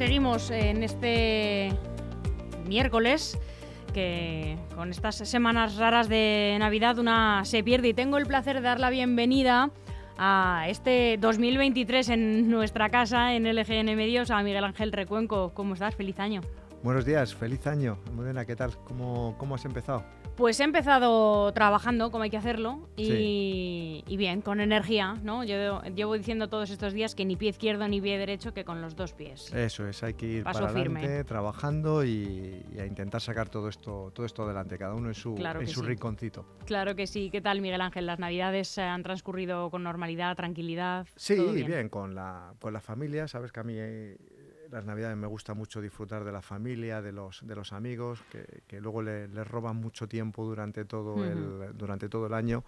Seguimos en este miércoles que con estas semanas raras de Navidad una se pierde y tengo el placer de dar la bienvenida a este 2023 en nuestra casa en LGN Medios a Miguel Ángel Recuenco. ¿Cómo estás? Feliz año. Buenos días, feliz año. Modena, ¿qué tal? ¿Cómo, cómo has empezado? Pues he empezado trabajando como hay que hacerlo y, bien, con energía, ¿no? Yo llevo diciendo todos estos días que ni pie izquierdo ni pie derecho, que con los dos pies. Eso es, hay que ir para adelante, trabajando y, a intentar sacar todo esto, todo esto adelante, cada uno en su, en su rinconcito. Claro que sí. ¿Qué tal, Miguel Ángel? ¿Las navidades han transcurrido con normalidad, tranquilidad? Sí, bien? con, la, con la familia. Sabes que a mí las navidades me gusta mucho disfrutar de la familia, de los, de los amigos, que, luego les roban mucho tiempo durante todo, el, durante todo el año.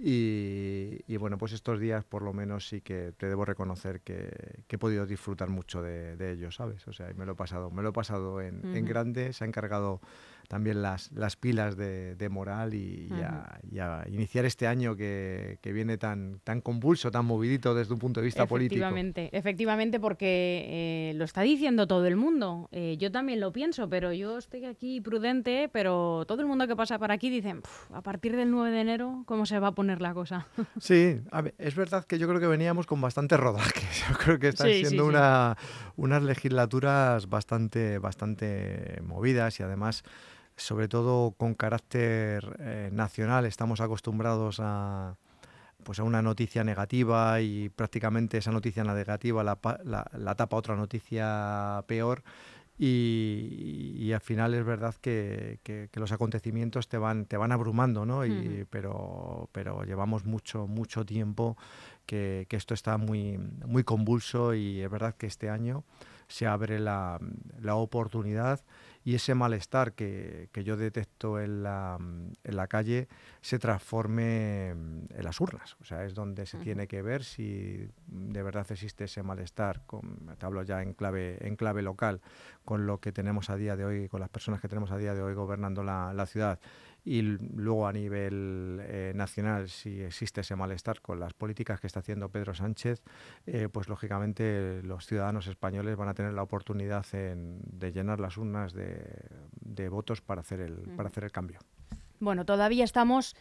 Y, bueno, pues estos días por lo menos sí que te debo reconocer que, he podido disfrutar mucho de, ellos, ¿sabes? O sea, me lo he pasado, me lo he pasado en, en grande, se ha encargado también las, las pilas de, moral y, a, iniciar este año que, viene tan, tan convulso, tan movidito desde un punto de vista político. Efectivamente, efectivamente, porque eh, lo está diciendo todo el mundo. Eh, yo también lo pienso, pero yo estoy aquí prudente, pero todo el mundo que pasa por aquí dice, a partir del 9 de enero, ¿cómo se va a poner la cosa? Sí, es verdad que yo creo que veníamos con bastante rodaje. Yo creo que están siendo una, unas legislaturas bastante, bastante movidas y además sobre todo con carácter eh, nacional. Estamos acostumbrados a, pues a una noticia negativa y prácticamente esa noticia negativa la, la, tapa otra noticia peor. Y, al final es verdad que, los acontecimientos te van, te van abrumando, ¿no? Y, pero, pero llevamos mucho, mucho tiempo que, esto está muy, muy convulso y es verdad que este año se abre la, la oportunidad y ese malestar que, yo detecto en la, en la, calle se transforme en las urnas. O sea, es donde se tiene que ver si de verdad existe ese malestar, con, te hablo ya en clave, en clave local, con lo que tenemos a día de hoy, con las personas que tenemos a día de hoy gobernando la, la ciudad y luego a nivel eh, nacional, si existe ese malestar con las políticas que está haciendo Pedro Sánchez, eh, pues lógicamente los ciudadanos españoles van a tener la oportunidad de llenar las urnas de, votos para hacer, el, para hacer el cambio. Bueno, todavía estamos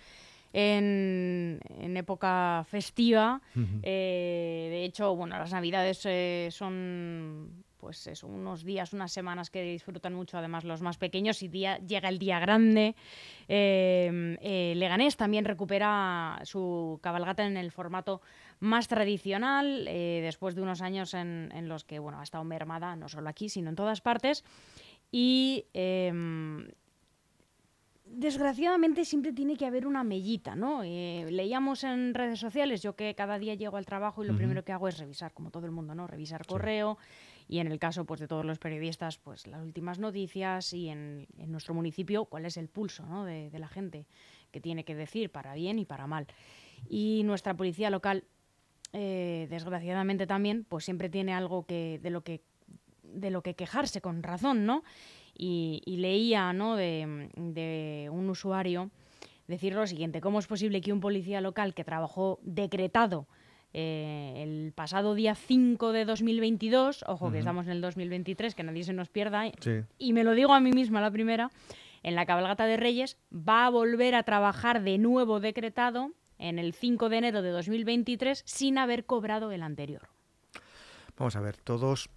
en, época festiva. Eh, de hecho, bueno, las navidades son pues eso, unos días, unas semanas que disfrutan mucho, además los más pequeños, y día, llega el día grande. Eh, eh, Leganés también recupera su cabalgata en el formato más tradicional, eh, después de unos años en, los que bueno, ha estado mermada, no solo aquí, sino en todas partes. Y em, desgraciadamente siempre tiene que haber una mellita, ¿no? leíamos en redes sociales, yo que cada día llego al trabajo y lo primero que hago es revisar, como todo el mundo, ¿no? Revisar correo y en el caso pues, de todos los periodistas, pues las últimas noticias y en, nuestro municipio cuál es el pulso de, la gente que tiene que decir para bien y para mal. Y nuestra policía local, eh, desgraciadamente también, pues siempre tiene algo que, de, lo que, de lo que quejarse con razón, ¿no? Y, leía ¿no? de, de un usuario decir lo siguiente, ¿cómo es posible que un policía local que trabajó decretado eh, el pasado día 5 de 2022, ojo que estamos en el 2023, que nadie se nos pierda, y me lo digo a mí misma la primera, en la cabalgata de Reyes va a volver a trabajar de nuevo decretado en el 5 de enero de 2023 sin haber cobrado el anterior. Vamos a ver, todos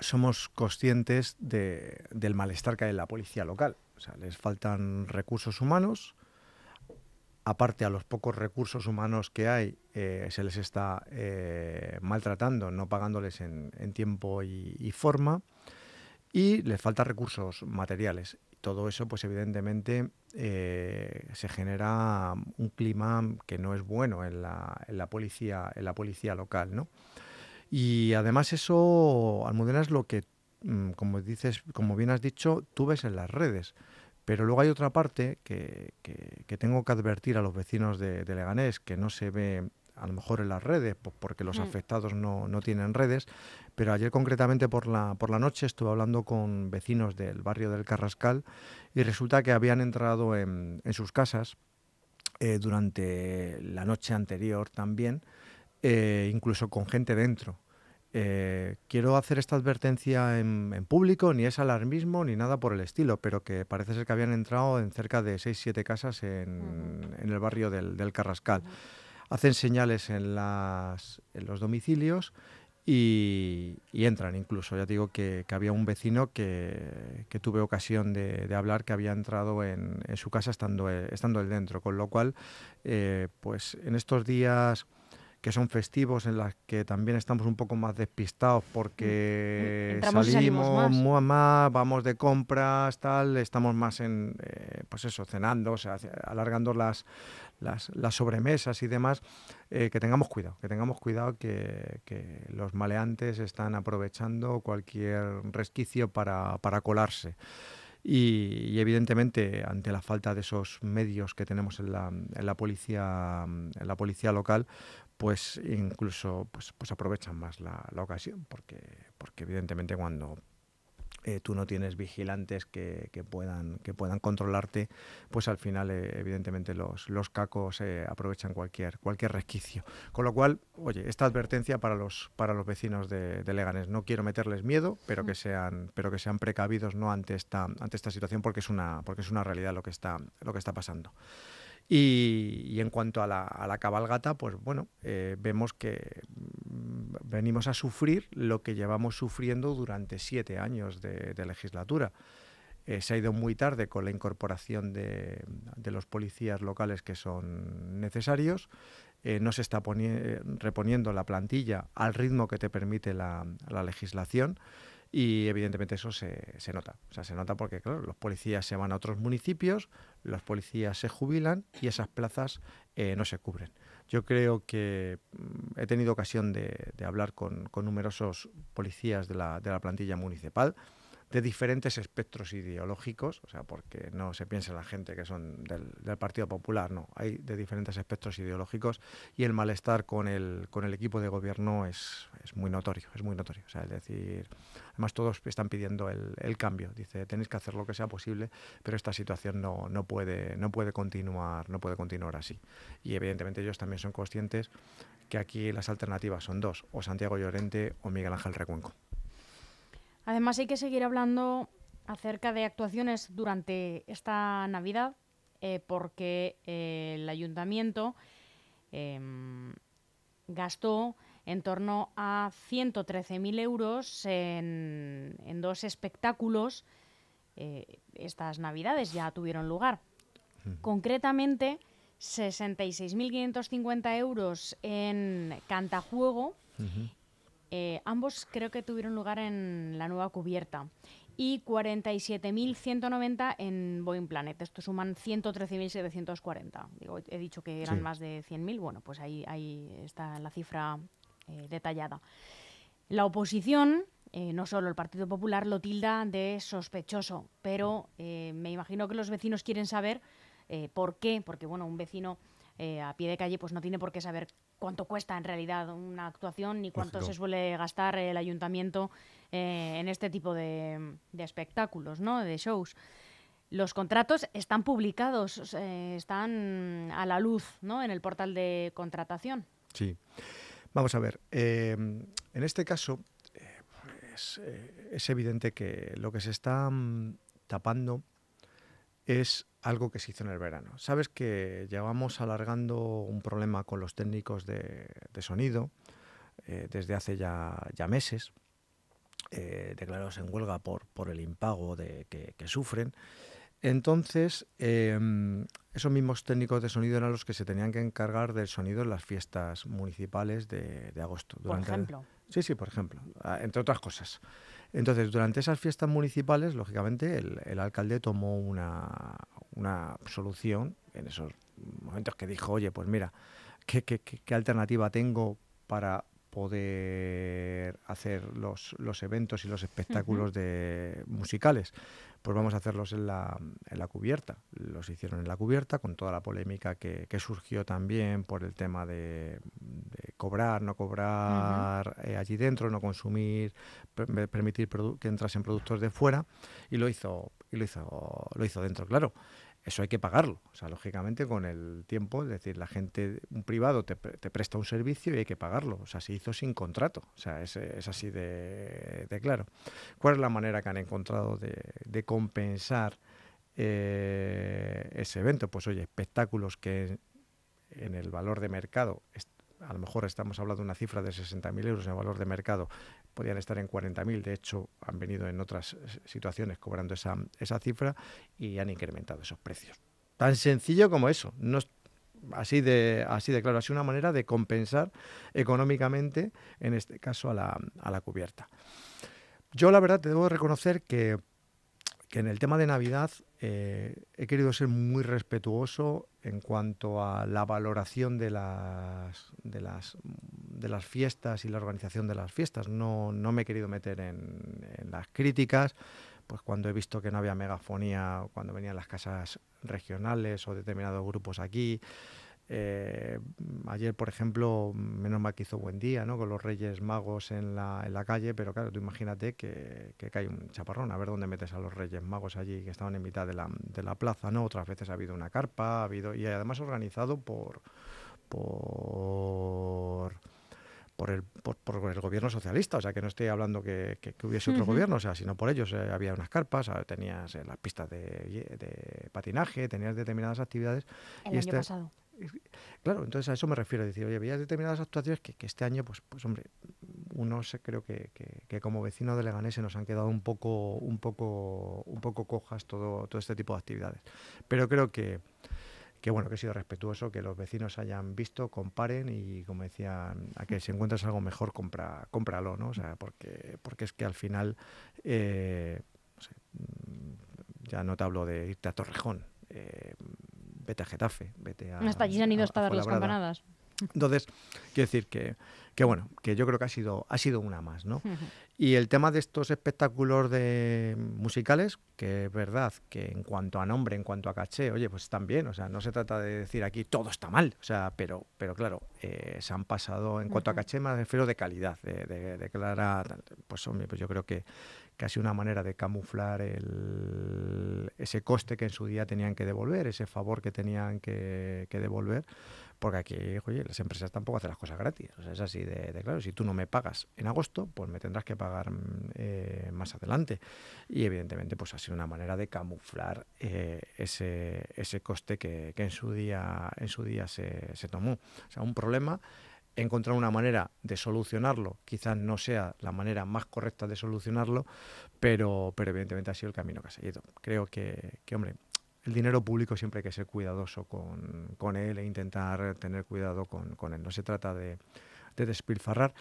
somos conscientes del malestar que hay en la policía local. O sea, les faltan recursos humanos, aparte a los pocos recursos humanos que hay, eh, se les está eh, maltratando, no pagándoles en, tiempo y, forma, y les falta recursos materiales. Todo eso, pues evidentemente, eh, se genera un clima que no es bueno en la, policía, en la policía local, ¿no? Y además eso, Almudena, es lo que, mm, como dices, como bien has dicho, tú ves en las redes. Pero luego hay otra parte que, tengo que advertir a los vecinos de, Leganés, que no se ve a lo mejor en las redes, porque los mm. afectados no, tienen redes, pero ayer concretamente por la, por la noche estuve hablando con vecinos del barrio del Carrascal y resulta que habían entrado en, sus casas eh, durante la noche anterior también, eh, incluso con gente dentro. Eh, quiero hacer esta advertencia en, público, ni es alarmismo ni nada por el estilo, pero que parece ser que habían entrado en cerca de 6-7 casas en, el barrio del, Carrascal. Hacen señales en, las, en los domicilios y, entran incluso. Ya digo que, había un vecino que, tuve ocasión de, hablar que había entrado en, su casa estando, estando él dentro, con lo cual, eh, pues en estos días que son festivos en las que también estamos un poco más despistados porque mm, salimos más. vamos de compras, tal, estamos más en, eh, pues eso, cenando, o sea, alargando las, las, sobremesas y demás, eh, que tengamos cuidado, que tengamos cuidado que, los maleantes están aprovechando cualquier resquicio para, colarse. Y, evidentemente ante la falta de esos medios que tenemos en la, en la policía en la policía local pues incluso pues, pues aprovechan más la, ocasión, porque, porque evidentemente cuando eh, tú no tienes vigilantes que, puedan, que puedan controlarte, pues al final eh, evidentemente los, los cacos eh, aprovechan cualquier, cualquier resquicio. Con lo cual, oye, esta advertencia para los, para los vecinos de, de Leganés, no quiero meterles miedo, pero que sean, pero que sean precavidos ¿no? ante, esta, ante esta situación porque es una, porque es una realidad lo que está, lo que está pasando. Y, en cuanto a la, cabalgata, pues bueno, eh, vemos que mm, venimos a sufrir lo que llevamos sufriendo durante siete años de, legislatura. Eh, se ha ido muy tarde con la incorporación de, los policías locales que son necesarios. Eh, no se está reponiendo la plantilla al ritmo que te permite la legislación. Y evidentemente eso se, se, nota. O sea, se nota porque, claro, los policías se van a otros municipios, los policías se jubilan y esas plazas eh, no se cubren. Yo creo que mm, he tenido ocasión de, hablar con, con, numerosos policías de la, de la plantilla municipal de diferentes espectros ideológicos, o sea, porque no se piensa la gente que son del, Partido Popular, no, hay de diferentes espectros ideológicos y el malestar con el, con el equipo de gobierno es, es muy notorio, es muy notorio. O sea, es decir, además todos están pidiendo el, el, cambio, dice, tenéis que hacer lo que sea posible, pero esta situación no, no, puede, no puede continuar, no puede continuar así. Y evidentemente ellos también son conscientes que aquí las alternativas son dos, o Santiago Llorente o Miguel Ángel Recuenco. Además hay que seguir hablando acerca de actuaciones durante esta Navidad, eh, porque eh, el ayuntamiento em, gastó en torno a 113.000 euros en, dos espectáculos. Eh, estas Navidades ya tuvieron lugar. Concretamente, 66.550 euros en Cantajuego eh, ambos creo que tuvieron lugar en la nueva cubierta. Y 47.190 en Boeing Planet. Esto suman 113.740. Digo, he dicho que eran más de 100.000. Bueno, pues ahí, ahí está la cifra eh, detallada. La oposición, eh, no solo el Partido Popular, lo tilda de sospechoso, pero me imagino que los vecinos quieren saber por qué, porque bueno, un vecino a pie de calle pues no tiene por qué saber cuánto cuesta en realidad una actuación ni cuánto se suele gastar el ayuntamiento eh, en este tipo de, espectáculos, ¿no? de shows. Los contratos están publicados, eh, están a la luz ¿no? en el portal de contratación. Sí. Vamos a ver, eh, en este caso pues, es evidente que lo que se está mm, tapando es algo que se hizo en el verano. Sabes que llevamos alargando un problema con los técnicos de, sonido eh, desde hace ya, ya meses, eh, declarados en huelga por, por el impago de, que, sufren. Entonces, em, esos mismos técnicos de sonido eran los que se tenían que encargar del sonido en las fiestas municipales de, agosto. por ejemplo. Sí, sí, por ejemplo, ah, entre otras cosas. Entonces, durante esas fiestas municipales, lógicamente, el, alcalde tomó una, solución en esos momentos que dijo, oye, pues mira, ¿qué, qué, alternativa tengo para poder hacer los, los eventos y los espectáculos de, musicales? Pues vamos a hacerlos en la, en la cubierta. Los hicieron en la cubierta con toda la polémica que, surgió también por el tema de, cobrar, no cobrar eh, allí dentro, no consumir, permitir que entrasen productos de fuera y lo hizo y lo hizo lo hizo dentro, claro. Eso hay que pagarlo. O sea, lógicamente con el tiempo, es decir, la gente, un privado te, presta un servicio y hay que pagarlo. O sea, se hizo sin contrato. O sea, es, así de, claro. ¿Cuál es la manera que han encontrado de, compensar eh, ese evento? Pues oye, espectáculos que en el valor de mercado a lo mejor estamos hablando de una cifra de 60.000 euros en valor de mercado, podían estar en 40.000, de hecho han venido en otras situaciones cobrando esa, esa cifra y han incrementado esos precios. Tan sencillo como eso, así de, así de claro, así una manera de compensar económicamente, en este caso, a la, a la cubierta. Yo la verdad te debo reconocer que que en el tema de Navidad eh, he querido ser muy respetuoso en cuanto a la valoración de las, de las, de las fiestas y la organización de las fiestas. No, no me he querido meter en, en las críticas, pues cuando he visto que no había megafonía, cuando venían las casas regionales o determinados grupos aquí, eh, ayer, por ejemplo, menos mal que hizo buen día, ¿no? Con los Reyes Magos en la, en la calle, pero claro, tú imagínate que, que cae un chaparrón, a ver dónde metes a los Reyes Magos allí, que estaban en mitad de la, de la plaza, ¿no? Otras veces ha habido una carpa, ha habido, y además organizado por, por por el, por, el gobierno socialista, o sea, que no estoy hablando que, que, hubiese otro gobierno, o sea, sino por ellos. Eh, había unas carpas, tenías eh, las pistas de, de, patinaje, tenías determinadas actividades. El y año este, pasado. Claro, entonces a eso me refiero, decir, oye, había determinadas actuaciones que, este año, pues, pues hombre, uno se, creo que, como vecino de Leganés se nos han quedado un poco, un poco, un poco cojas todo, todo este tipo de actividades. Pero creo que, que bueno, que he sido respetuoso, que los vecinos hayan visto, comparen y como decían, a que si encuentras algo mejor, compra, cómpralo, ¿no? O sea, porque, porque es que al final, eh, ya no te hablo de irte a Torrejón, eh, vete a Getafe, vete a... Hasta allí han ido a, dar las campanadas. Entonces, quiero decir que, que, bueno, que yo creo que ha sido, ha sido una más, ¿no? Y el tema de estos espectáculos de musicales, que es verdad que en cuanto a nombre, en cuanto a caché, oye, pues están bien, o sea, no se trata de decir aquí todo está mal, o sea, pero, pero claro, eh, se han pasado, en cuanto a caché, me refiero de calidad, de, de, de clara, pues hombre, pues yo creo que, casi una manera de camuflar ese coste que en su día tenían que devolver, ese favor que tenían que, devolver, porque aquí, las empresas tampoco hacen las cosas gratis. Es así de, claro, si tú no me pagas en agosto, pues me tendrás que pagar eh, más adelante. Y evidentemente, pues ha sido una manera de camuflar eh, ese, ese coste que, en su día, en su día se, se tomó. O sea, un problema encontrar una manera de solucionarlo. Quizás no sea la manera más correcta de solucionarlo, pero, pero evidentemente ha sido el camino que ha seguido. Creo que, que hombre, el dinero público siempre hay que ser cuidadoso con, con él e intentar tener cuidado con, con él. No se trata de, de, despilfarrar.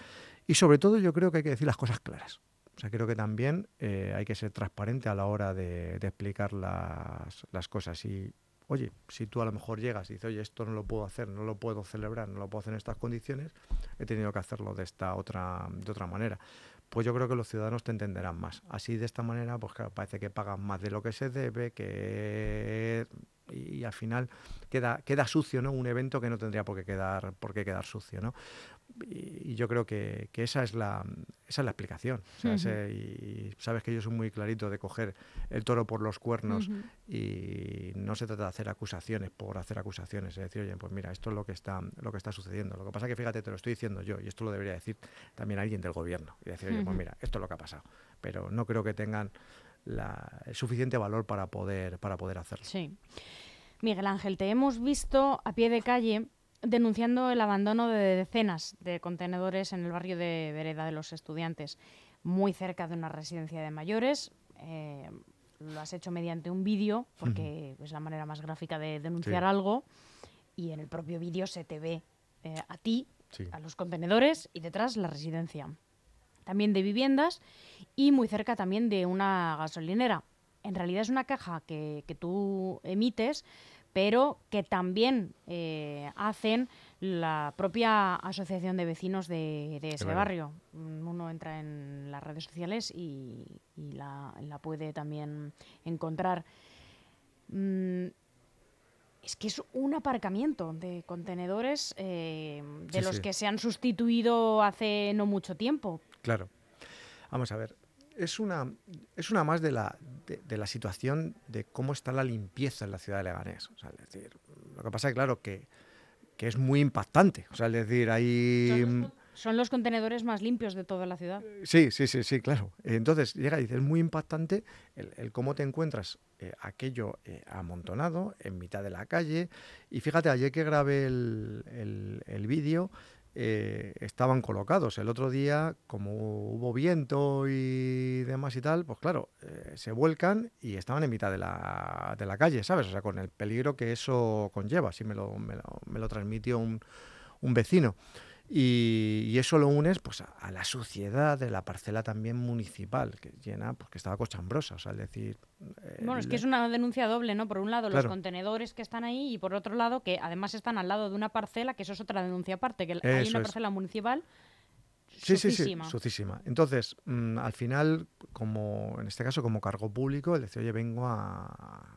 Y sobre todo yo creo que hay que decir las cosas claras. O sea, creo que también eh, hay que ser transparente a la hora de, de explicar las, las cosas. Y oye, si tú a lo mejor llegas y dices, oye, esto no lo puedo hacer, no lo puedo celebrar, no lo puedo hacer en estas condiciones, he tenido que hacerlo de esta otra, de otra manera. Pues yo creo que los ciudadanos te entenderán más. Así de esta manera, pues claro, parece que pagan más de lo que se debe, que y, al final queda, queda sucio, ¿no? Un evento que no tendría por qué quedar, por qué quedar sucio, ¿no? Y, yo creo que, esa, es la, esa es la explicación. y sabes que yo soy muy clarito de coger el toro por los cuernos y no se trata de hacer acusaciones por hacer acusaciones. Es decir, oye, pues mira, esto es lo que está, lo que está sucediendo. Lo que pasa es que fíjate, te lo estoy diciendo yo y esto lo debería decir también alguien del gobierno. Y decir, oye, pues mira, esto es lo que ha pasado. Pero no creo que tengan el suficiente valor para poder, para poder hacerlo. Sí. Miguel Ángel, te hemos visto a pie de calle denunciando el abandono de decenas de contenedores en el barrio de Vereda de los Estudiantes, muy cerca de una residencia de mayores. Eh, lo has hecho mediante un vídeo, porque es la manera más gráfica de denunciar algo, y en el propio vídeo se te ve eh, a ti, a los contenedores y detrás la residencia. También de viviendas y muy cerca también de una gasolinera. En realidad es una caja que, que tú emites pero que también eh, hacen la propia asociación de vecinos de, ese barrio. Uno entra en las redes sociales y, la, puede también encontrar. Mm, es que es un aparcamiento de contenedores eh, de los que se han sustituido hace no mucho tiempo. Claro. Vamos a ver, es, una, es una más de la, de, la situación de cómo está la limpieza en la ciudad de Leganés. O sea, es decir, lo que pasa es claro que, que es muy impactante. O sea, es decir, hay... Son los contenedores más limpios de toda la ciudad. Sí, sí, sí, sí, claro. Entonces llega y dice, es muy impactante el, cómo te encuentras eh, aquello eh, amontonado en mitad de la calle. Y fíjate, ayer que grabé el, el, vídeo, eh, estaban colocados. El otro día, como hubo viento y demás y tal, pues claro, se vuelcan y estaban en mitad de la, de la, calle, ¿sabes? O sea, con el peligro que eso conlleva. Así me lo, me lo, me lo transmitió un, un vecino. Y, eso lo unes pues, a, la suciedad de la parcela también municipal, que llena, porque estaba cochambrosa. O sea, decir. Eh, bueno, es que es una denuncia doble, ¿no? Por un lado, los contenedores que están ahí, y por otro lado, que además están al lado de una parcela, que eso es otra denuncia aparte, que hay una parcela municipal. Sí, sí, sí, sucísima. Entonces, mm, al final, como en este caso, como cargo público, él decía, oye, vengo a,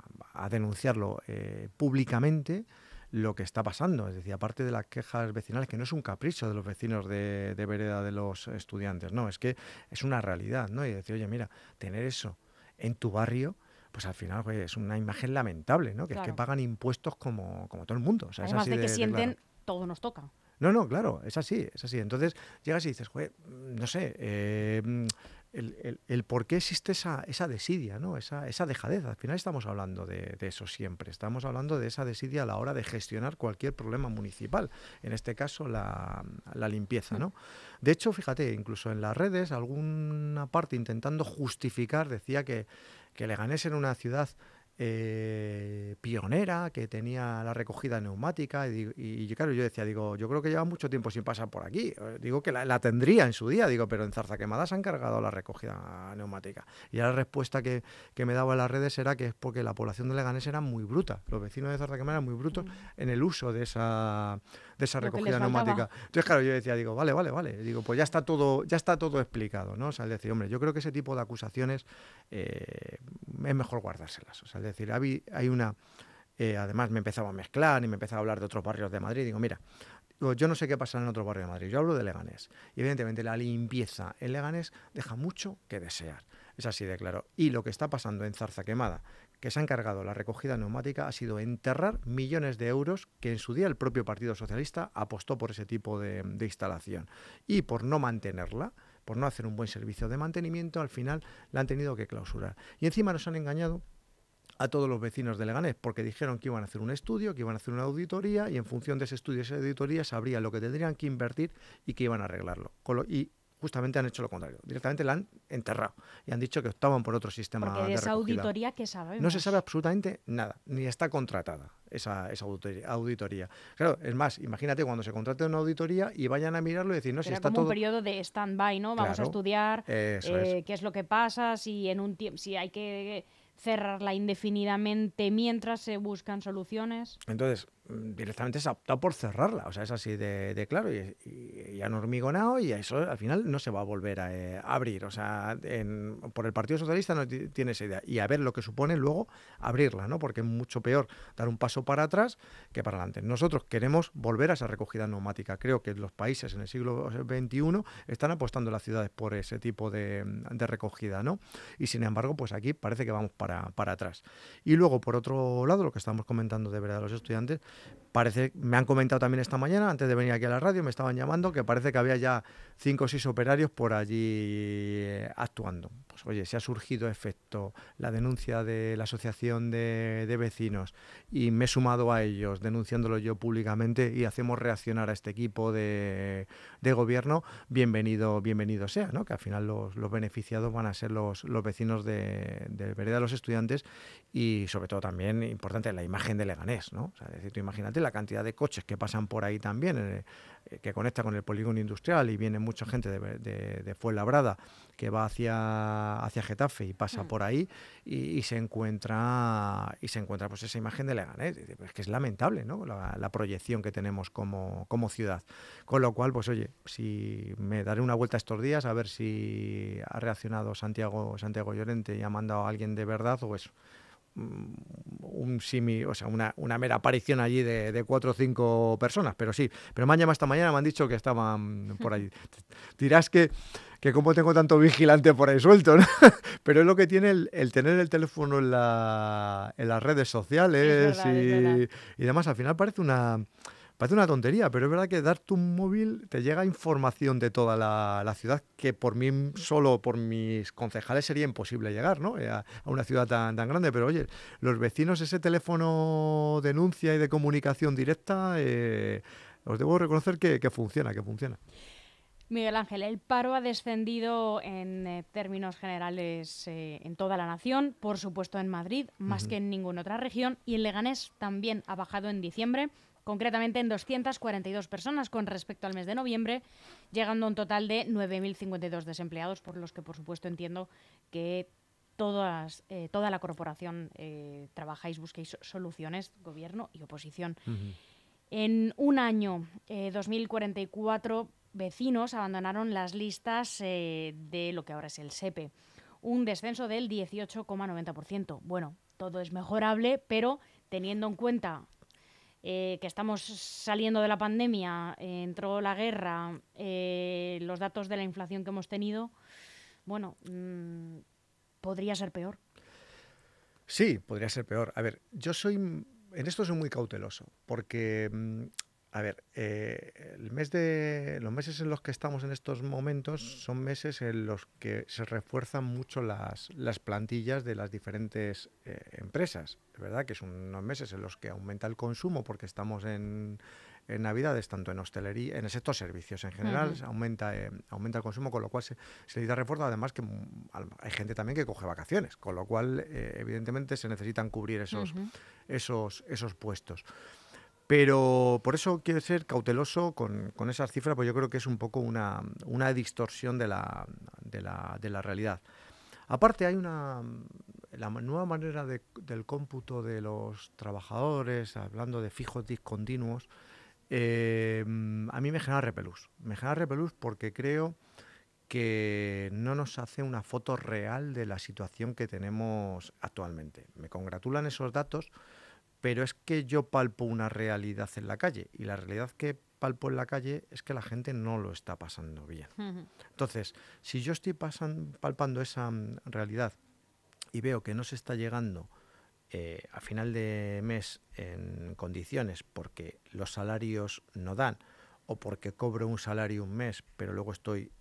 denunciarlo eh, públicamente lo que está pasando. Es decir, aparte de las quejas vecinales, que no es un capricho de los vecinos de, vereda de los estudiantes, no, es que es una realidad, ¿no? Y decir, oye, mira, tener eso en tu barrio, pues al final pues, es una imagen lamentable, ¿no? Que es que pagan impuestos como, como todo el mundo. O sea, Además de que sienten, todo nos toca. No, no, claro, es así, es así. Entonces llegas y dices, no sé, eh, el, el, por qué existe esa, esa desidia, ¿no? esa, esa dejadez. Al final estamos hablando de, eso siempre. Estamos hablando de esa desidia a la hora de gestionar cualquier problema municipal. En este caso, la, la limpieza. ¿no? De hecho, fíjate, incluso en las redes, alguna parte intentando justificar decía que, que Leganés era una ciudad eh, pionera que tenía la recogida neumática y, claro yo decía digo yo creo que lleva mucho tiempo sin pasar por aquí eh, digo que la, tendría en su día digo pero en Zarza Quemada se han cargado la recogida neumática. Y la respuesta que, me daba en las redes era que es porque la población de Leganés era muy bruta los vecinos de Zarza Quemada eran muy brutos en el uso de esa de esa recogida neumática entonces claro yo decía digo vale vale vale digo pues ya está todo ya está todo explicado no o sea decir hombre yo creo que ese tipo de acusaciones eh, es mejor guardárselas o sea es decir, hay una... Eh, además me empezaba a mezclar y me empezaba a hablar de otros barrios de Madrid. Digo, mira, yo no sé qué pasa en otro barrio de Madrid, yo hablo de Leganés. Y evidentemente la limpieza en Leganés deja mucho que desear. Es así de claro. Y lo que está pasando en Zarza Quemada, que se ha encargado la recogida neumática, ha sido enterrar millones de euros que en su día el propio Partido Socialista apostó por ese tipo de instalación. Y por no mantenerla, por no hacer un buen servicio de mantenimiento, al final la han tenido que clausurar. Y encima nos han engañado a todos los vecinos de Leganés, porque dijeron que iban a hacer un estudio, que iban a hacer una auditoría y en función de ese estudio y esa auditoría sabrían lo que tendrían que invertir y que iban a arreglarlo. Justamente han hecho lo contrario. Directamente la han enterrado y han dicho que optaban por otro sistema Porque de esa auditoría que sabemos. No se sabe absolutamente nada, ni está contratada esa, auditoría, Claro, es más, imagínate cuando se contrate una auditoría y vayan a mirarlo y decir, no, si está como un periodo de stand-by, ¿no? Vamos a estudiar eh, qué es lo que pasa, si en un si hay que cerrarla indefinidamente mientras se buscan soluciones. Entonces, directamente se ha optado por cerrarla. O sea, es así de, claro y, y, han hormigonado y eso al final no se va a volver a, eh, abrir. O sea, por el Partido Socialista no tiene esa idea. Y a ver lo que supone luego abrirla, ¿no? Porque es mucho peor dar un paso para atrás que para adelante. Nosotros queremos volver a esa recogida neumática. Creo que los países en el siglo XXI están apostando las ciudades por ese tipo de, recogida, ¿no? Y sin embargo, pues aquí parece que vamos para, para atrás. Y luego, por otro lado, lo que estamos comentando de verdad los estudiantes, Parece, me han comentado también esta mañana, antes de venir aquí a la radio, me estaban llamando, que parece que había ya cinco o seis operarios por allí eh, actuando. Pues oye, si ha surgido efecto la denuncia de la asociación de, vecinos y me he sumado a ellos denunciándolo yo públicamente y hacemos reaccionar a este equipo de, gobierno, bienvenido, bienvenido sea, ¿no? Que al final los, beneficiados van a ser los, los vecinos de, de Vereda, los estudiantes y sobre todo también importante la imagen de Leganés, ¿no? Imagínate la cantidad de coches que pasan por ahí también, eh, eh, que conecta con el polígono industrial y viene mucha gente de, de, Fuenlabrada que va hacia, hacia Getafe y pasa mm. por ahí y, se encuentra y se encuentra pues esa imagen de Leganés. Es que es lamentable, ¿no? La, proyección que tenemos como, como ciudad. Con lo cual, pues oye, si me daré una vuelta estos días a ver si ha reaccionado Santiago, Santiago Llorente y ha mandado a alguien de verdad o eso mm, un simi, o sea, una, una mera aparición allí de, cuatro o cinco personas, pero sí. Pero me han llamado esta mañana, me han dicho que estaban por allí. Dirás que, que como tengo tanto vigilante por ahí suelto, ¿no? pero es lo que tiene el, tener el teléfono en, la, en las redes sociales y, y demás. Al final parece una Parece una tontería, pero es verdad que dar tu móvil te llega información de toda la, ciudad que por mí solo, por mis concejales, sería imposible llegar ¿no? Eh, a, una ciudad tan, tan, grande. Pero oye, los vecinos, ese teléfono denuncia y de comunicación directa, eh, os debo reconocer que, funciona, que funciona. Miguel Ángel, el paro ha descendido en eh, términos generales en toda la nación, por supuesto en Madrid, más que en ninguna otra región, y en Leganés también ha bajado en diciembre concretamente en 242 personas con respecto al mes de noviembre, llegando a un total de 9.052 desempleados, por los que por supuesto entiendo que todas, eh, toda la corporación eh, trabajáis, busquéis soluciones, gobierno y oposición. En un año, 2044 eh, vecinos abandonaron las listas de lo que ahora es el SEPE, un descenso del 18,90%. Bueno, todo es mejorable, pero teniendo en cuenta eh, que estamos saliendo de la pandemia, eh, entró la guerra, eh, los datos de la inflación que hemos tenido, bueno, mm, podría ser peor. Sí, podría ser peor. A ver, yo soy, en esto soy muy cauteloso, porque mm, a ver, eh, el mes de, los meses en los que estamos en estos momentos son meses en los que se refuerzan mucho las, las plantillas de las diferentes eh, empresas. Es verdad que son unos meses en los que aumenta el consumo porque estamos en, en Navidades, tanto en hostelería, en el sector servicios en general, aumenta, eh, aumenta el consumo, con lo cual se, se necesita refuerzo. Además que mm, hay gente también que coge vacaciones, con lo cual evidentemente se necesitan cubrir esos, esos, esos puestos. Pero por eso quiero ser cauteloso con, con esas cifras, porque yo creo que es un poco una, una distorsión de la, de, la, de la, realidad. Aparte, hay una la nueva manera de, del cómputo de los trabajadores, hablando de fijos discontinuos, eh, a mí me genera repelús. Me genera repelús porque creo que no nos hace una foto real de la situación que tenemos actualmente. Me congratulan esos datos pero es que yo palpo una realidad en la calle y la realidad que palpo en la calle es que la gente no lo está pasando bien. Entonces, si yo estoy palpando esa mm, realidad y veo que no se está llegando eh, a final de mes en condiciones porque los salarios no dan o porque cobro un salario un mes pero luego estoy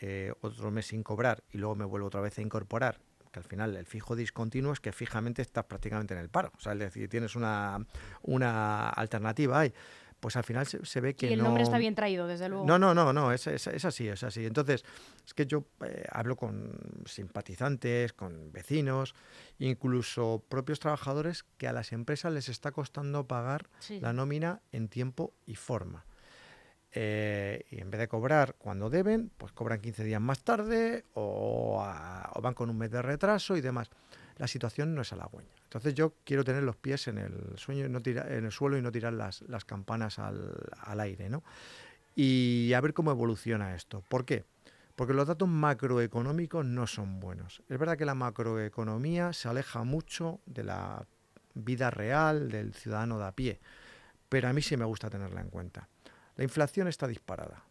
eh, otro mes sin cobrar y luego me vuelvo otra vez a incorporar que al final el fijo discontinuo es que fijamente estás prácticamente en el paro. O sea, es decir, tienes una, una alternativa ahí. Pues al final se, ve que y el nombre está bien traído, desde luego. No, no, no, no, es, es, así, es así. Entonces, es que yo eh, hablo con simpatizantes, con vecinos, incluso propios trabajadores que a las empresas les está costando pagar la nómina en tiempo y forma. Eh, y en vez de cobrar cuando deben, pues cobran 15 días más tarde o, van con un mes de retraso y demás. La situación no es halagüeña. Entonces yo quiero tener los pies en el, sueño no en el suelo y no tirar las, campanas al, aire. ¿no? Y a ver cómo evoluciona esto. ¿Por qué? Porque los datos macroeconómicos no son buenos. Es verdad que la macroeconomía se aleja mucho de la vida real del ciudadano de a pie, pero a mí sí me gusta tenerla en cuenta. La inflación está disparada.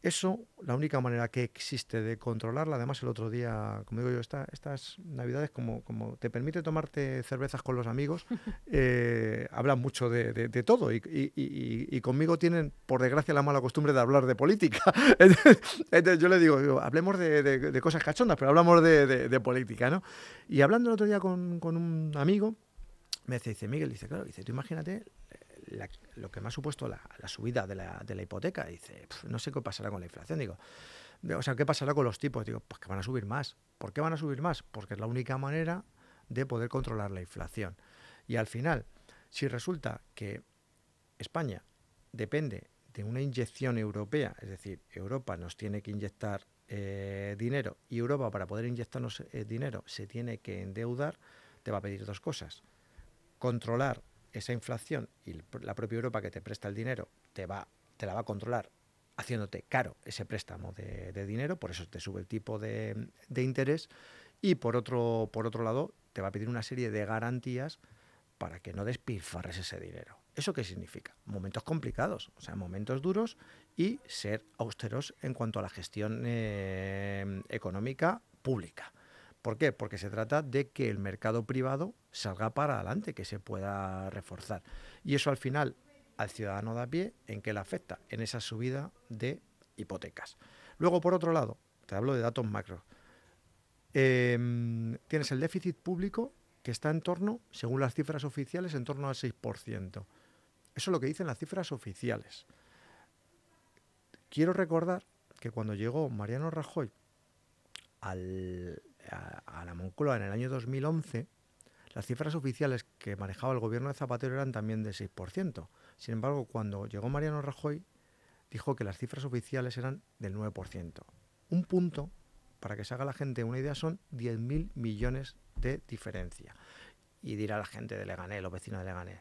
Eso, la única manera que existe de controlarla, además el otro día, como digo yo, estas navidades, como, como te permite tomarte cervezas con los amigos, eh, hablan mucho de, todo y, conmigo tienen, por desgracia, la mala costumbre de hablar de política. Entonces, yo le digo, hablemos de, cosas cachondas, pero hablamos de, política, ¿no? Y hablando el otro día con, con un amigo, me dice, Miguel, dice, claro, dice, tú imagínate lo que me ha supuesto la, subida de la, hipoteca. dice, no sé qué pasará con la inflación. Digo, o sea, ¿qué pasará con los tipos? Digo, pues que van a subir más. ¿Por qué van a subir más? Porque es la única manera de poder controlar la inflación. Y al final, si resulta que España depende de una inyección europea, es decir, Europa nos tiene que inyectar eh, dinero y Europa para poder inyectarnos eh, dinero se tiene que endeudar, te va a pedir dos cosas. Controlar esa inflación y la propia Europa que te presta el dinero te, va, te la va a controlar haciéndote caro ese préstamo de, dinero, por eso te sube el tipo de, interés. Y por otro, por otro lado, te va a pedir una serie de garantías para que no despilfarres ese dinero. ¿Eso qué significa? Momentos complicados, o sea, momentos duros y ser austeros en cuanto a la gestión eh, económica pública. ¿Por qué? Porque se trata de que el mercado privado salga para adelante, que se pueda reforzar. Y eso al final al ciudadano de a pie, ¿en qué le afecta? En esa subida de hipotecas. Luego, por otro lado, te hablo de datos macro. Em, tienes el déficit público que está en torno, según las cifras oficiales, en torno al 6%. Eso es lo que dicen las cifras oficiales. Quiero recordar que cuando llegó Mariano Rajoy a, la Moncloa en el año 2011, las cifras oficiales que manejaba el gobierno de Zapatero eran también del 6%. Sin embargo, cuando llegó Mariano Rajoy, dijo que las cifras oficiales eran del 9%. Un punto, para que se haga la gente una idea, son 10.000 millones de diferencia. Y dirá la gente de Leganés, los vecinos de Leganés,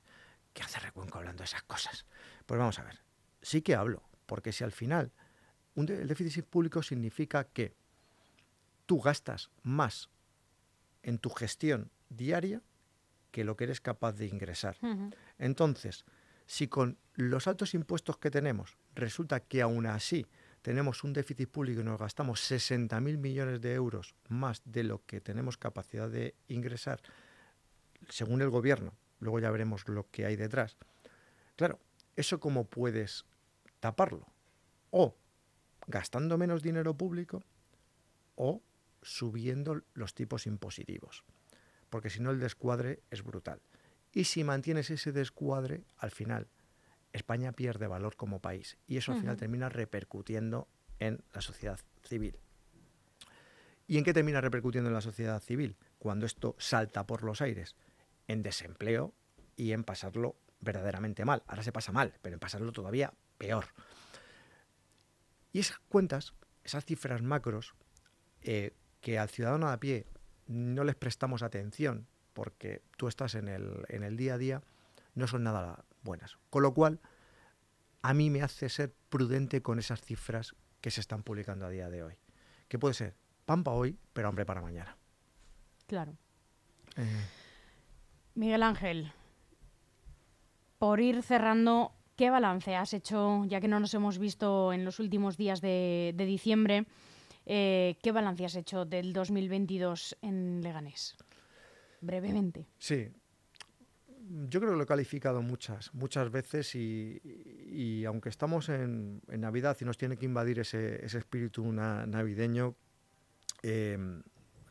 ¿qué hace Recuenco hablando de esas cosas? Pues vamos a ver, sí que hablo, porque si al final un el déficit público significa que tú gastas más en tu gestión diaria que lo que eres capaz de ingresar. Entonces, si con los altos impuestos que tenemos resulta que aún así tenemos un déficit público y nos gastamos 60.000 millones de euros más de lo que tenemos capacidad de ingresar, según el gobierno, luego ya veremos lo que hay detrás. Claro, ¿eso cómo puedes taparlo? O gastando menos dinero público o subiendo los tipos impositivos. Porque si no el descuadre es brutal. Y si mantienes ese descuadre, al final España pierde valor como país y eso al final termina repercutiendo en la sociedad civil. ¿Y en qué termina repercutiendo en la sociedad civil? Cuando esto salta por los aires, en desempleo y en pasarlo verdaderamente mal. Ahora se pasa mal, pero en pasarlo todavía peor. Y esas cuentas, esas cifras macros, eh, que al ciudadano a pie no les prestamos atención porque tú estás en el, en el día a día, no son nada buenas. Con lo cual, a mí me hace ser prudente con esas cifras que se están publicando a día de hoy. Que puede ser pan para hoy, pero hambre para mañana. Claro. Eh. Miguel Ángel, por ir cerrando, ¿qué balance has hecho, ya que no nos hemos visto en los últimos días de, diciembre, eh, qué balance has hecho del 2022 en Leganés? Brevemente. Sí, yo creo que lo he calificado muchas, muchas veces y, aunque estamos en, Navidad y nos tiene que invadir ese, espíritu navideño, em,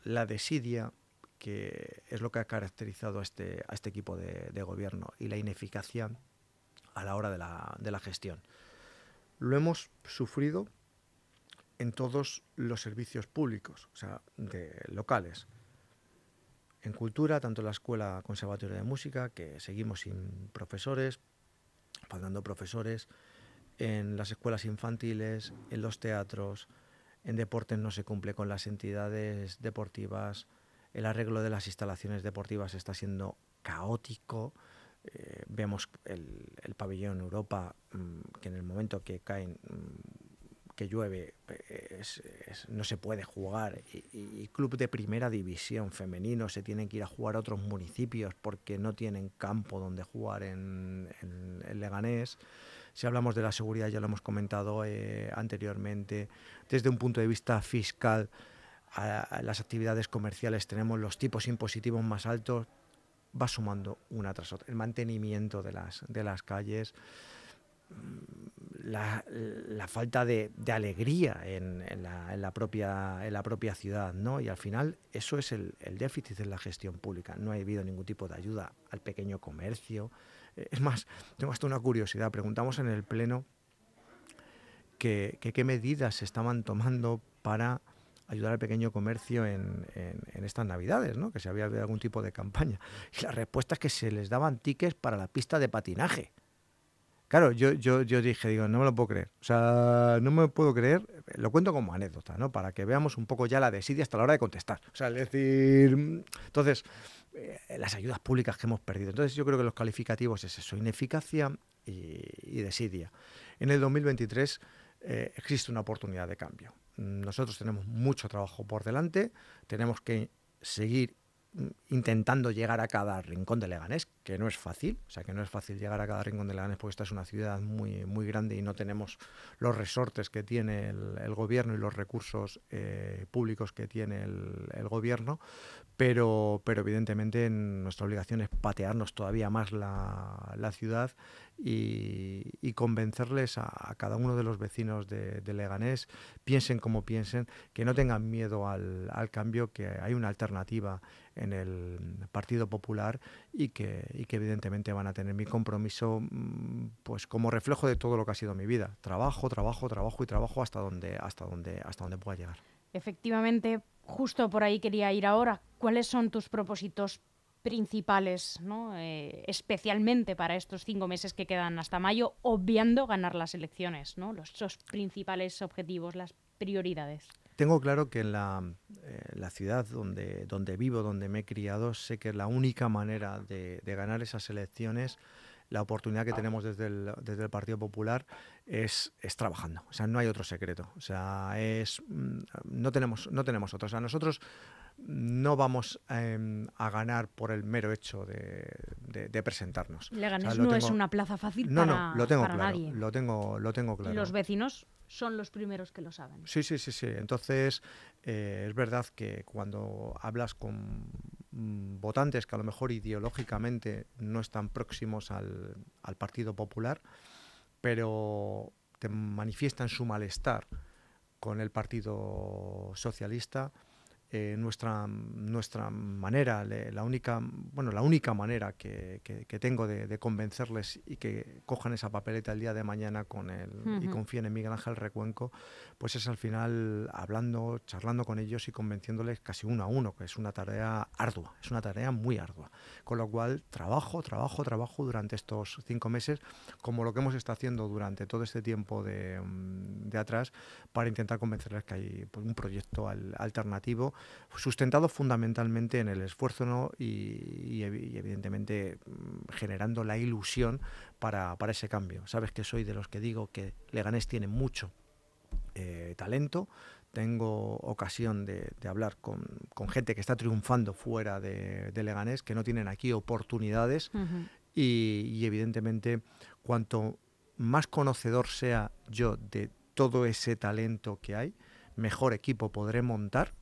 la desidia, que es lo que ha caracterizado a este, este equipo de, gobierno y la ineficacia a la hora de la, de la gestión. Lo hemos sufrido en todos los servicios públicos, o sea, de locales. En cultura, tanto en la Escuela Conservatoria de Música, que seguimos sin profesores, faltando profesores, en las escuelas infantiles, en los teatros, en deportes no se cumple con las entidades deportivas, el arreglo de las instalaciones deportivas está siendo caótico, eh, vemos el, pabellón Europa, mm, que en el momento que caen mm, que llueve, no se puede jugar. Y, club de primera división femenino se tienen que ir a jugar a otros municipios porque no tienen campo donde jugar en, Leganés. Si hablamos de la seguridad, ya lo hemos comentado eh, anteriormente. Desde un punto de vista fiscal, las actividades comerciales tenemos los tipos impositivos más altos. Va sumando una tras otra. El mantenimiento de las, de las calles la, falta de, alegría en, la, propia, en ciudad, ¿no? Y al final eso es el, déficit de la gestión pública. No ha habido ningún tipo de ayuda al pequeño comercio. Eh, es más, tengo hasta una curiosidad. Preguntamos en el Pleno que, qué medidas se estaban tomando para ayudar al pequeño comercio en, estas navidades, que si había habido algún tipo de campaña. Y la respuesta es que se les daban tickets para la pista de patinaje. Claro, yo, yo, yo dije, digo, no me lo puedo creer. O sea, no me puedo creer, lo cuento como anécdota, ¿no? Para que veamos un poco ya la desidia hasta la hora de contestar. O sea, es decir, entonces, eh, las ayudas públicas que hemos perdido. Entonces, yo creo que los calificativos es eso, ineficacia y, desidia. En el 2023 eh, existe una oportunidad de cambio. Nosotros tenemos mucho trabajo por delante, tenemos que seguir intentando llegar a cada rincón de Leganés, que no es fácil, o sea que no es fácil llegar a cada rincón de Leganés porque esta es una ciudad muy, muy grande y no tenemos los resortes que tiene el, gobierno y los recursos eh, públicos que tiene el, gobierno, pero, pero evidentemente nuestra obligación es patearnos todavía más la, la ciudad y, convencerles a, cada uno de los vecinos de, Leganés, piensen como piensen, que no tengan miedo al, cambio, que hay una alternativa en el Partido Popular y que, y que evidentemente van a tener mi compromiso mm, pues como reflejo de todo lo que ha sido mi vida. Trabajo, trabajo, trabajo y trabajo hasta donde, hasta donde, hasta donde pueda llegar. Efectivamente, justo por ahí quería ir ahora. ¿Cuáles son tus propósitos principales, ¿no? Eh, especialmente para estos cinco meses que quedan hasta mayo, obviando ganar las elecciones, ¿no? los esos principales objetivos, las prioridades. Tengo claro que en la, eh, la, ciudad donde, donde vivo, donde me he criado, sé que la única manera de, ganar esas elecciones la oportunidad que tenemos desde el, desde el Partido Popular es, es, trabajando. O sea, no hay otro secreto. O sea, es, mm, no, tenemos, no tenemos otro. O sea, nosotros no vamos em, a ganar por el mero hecho de, presentarnos. Leganés no es una plaza fácil no, para, no, lo tengo claro, nadie. Lo tengo, lo tengo claro. los vecinos son los primeros que lo saben. Sí, sí, sí, sí. Entonces, eh, es verdad que cuando hablas con mm, votantes que a lo mejor ideológicamente no están próximos al, al Partido Popular, pero te manifiestan su malestar con el Partido Socialista, eh, nuestra, nuestra manera, la única, bueno, la única manera que, que, tengo de, convencerles y que cojan esa papeleta el día de mañana con él y confíen en Miguel Ángel Recuenco, pues es al final hablando, charlando con ellos y convenciéndoles casi uno a uno, que es una tarea ardua, es una tarea muy ardua. Con lo cual, trabajo, trabajo, trabajo durante estos cinco meses, como lo que hemos estado haciendo durante todo este tiempo de, de atrás, para intentar convencerles que hay pues, un proyecto alternativo sustentado fundamentalmente en el esfuerzo y, evidentemente mm, generando la ilusión para, ese cambio. Sabes que soy de los que digo que Leganés tiene mucho eh, talento, tengo ocasión de, hablar con, gente que está triunfando fuera de, Leganés, que no tienen aquí oportunidades. Y, y, evidentemente cuanto más conocedor sea yo de todo ese talento que hay, mejor equipo podré montar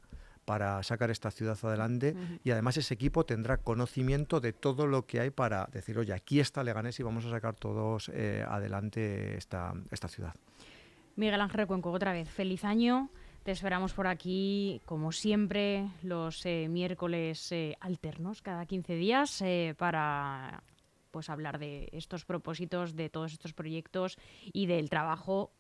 para sacar esta ciudad adelante y además ese equipo tendrá conocimiento de todo lo que hay para decir, oye, aquí está Leganés y vamos a sacar todos eh, adelante esta, esta ciudad. Miguel Ángel Cuenco, otra vez, feliz año. Te esperamos por aquí, como siempre, los eh, miércoles eh, alternos, cada 15 días, para pues hablar de estos propósitos, de todos estos proyectos y del trabajo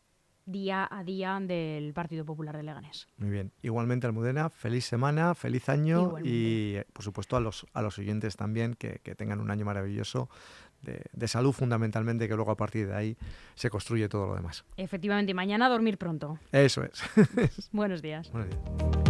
día a día del Partido Popular de Leganés. Muy bien. Igualmente, Almudena, feliz semana, feliz año y, por supuesto, a los, a los oyentes también que, tengan un año maravilloso de, de, salud fundamentalmente, que luego a partir de ahí se construye todo lo demás. Efectivamente, y mañana dormir pronto. Eso es. Buenos días. Buenos días.